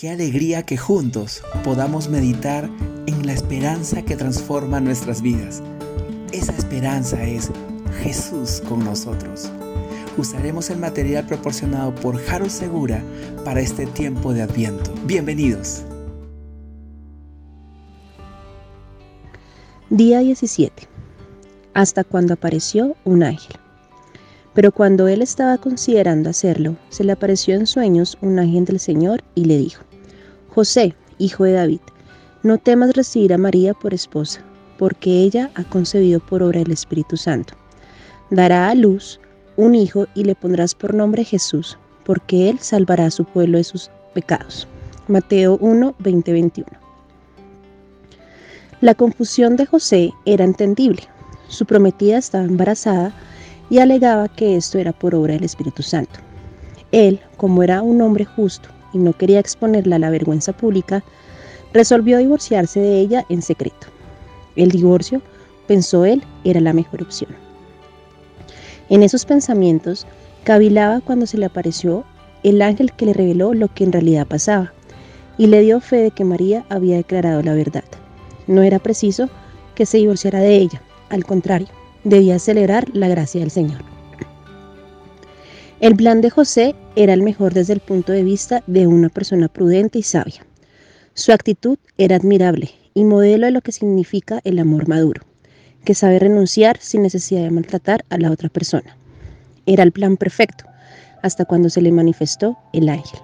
Qué alegría que juntos podamos meditar en la esperanza que transforma nuestras vidas. Esa esperanza es Jesús con nosotros. Usaremos el material proporcionado por Jaro Segura para este tiempo de Adviento. Bienvenidos. Día 17. Hasta cuando apareció un ángel. Pero cuando él estaba considerando hacerlo, se le apareció en sueños un ángel del Señor y le dijo, José, hijo de David, no temas recibir a María por esposa, porque ella ha concebido por obra del Espíritu Santo. Dará a luz un hijo y le pondrás por nombre Jesús, porque él salvará a su pueblo de sus pecados. Mateo 1, 20, 21. La confusión de José era entendible. Su prometida estaba embarazada y alegaba que esto era por obra del Espíritu Santo. Él, como era un hombre justo y no quería exponerla a la vergüenza pública, resolvió divorciarse de ella en secreto. El divorcio, pensó él, era la mejor opción. En esos pensamientos, cavilaba cuando se le apareció el ángel que le reveló lo que en realidad pasaba y le dio fe de que María había declarado la verdad. No era preciso que se divorciara de ella, al contrario, debía celebrar la gracia del Señor. El plan de José era el mejor desde el punto de vista de una persona prudente y sabia. Su actitud era admirable y modelo de lo que significa el amor maduro, que sabe renunciar sin necesidad de maltratar a la otra persona. Era el plan perfecto, hasta cuando se le manifestó el ángel.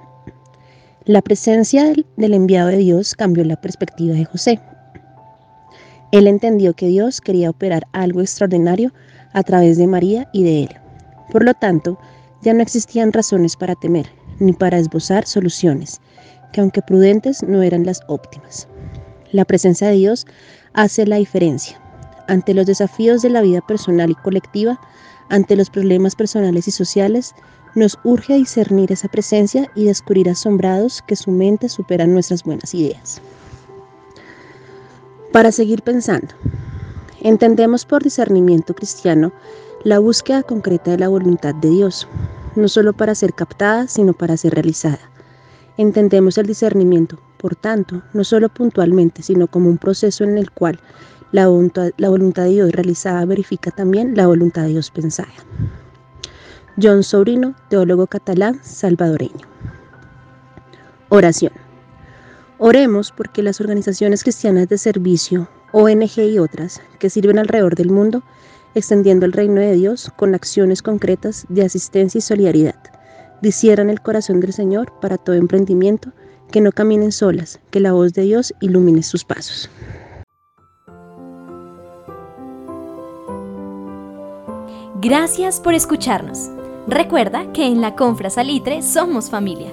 La presencia del enviado de Dios cambió la perspectiva de José él entendió que Dios quería operar algo extraordinario a través de María y de él. Por lo tanto, ya no existían razones para temer, ni para esbozar soluciones, que aunque prudentes no eran las óptimas. La presencia de Dios hace la diferencia. Ante los desafíos de la vida personal y colectiva, ante los problemas personales y sociales, nos urge discernir esa presencia y descubrir asombrados que su mente supera nuestras buenas ideas. Para seguir pensando, entendemos por discernimiento cristiano la búsqueda concreta de la voluntad de Dios, no solo para ser captada, sino para ser realizada. Entendemos el discernimiento, por tanto, no solo puntualmente, sino como un proceso en el cual la voluntad, la voluntad de Dios realizada verifica también la voluntad de Dios pensada. John Sobrino, teólogo catalán salvadoreño. Oración. Oremos porque las organizaciones cristianas de servicio, ONG y otras, que sirven alrededor del mundo, extendiendo el reino de Dios con acciones concretas de asistencia y solidaridad, disieran el corazón del Señor para todo emprendimiento, que no caminen solas, que la voz de Dios ilumine sus pasos. Gracias por escucharnos. Recuerda que en la Confra Salitre somos familia.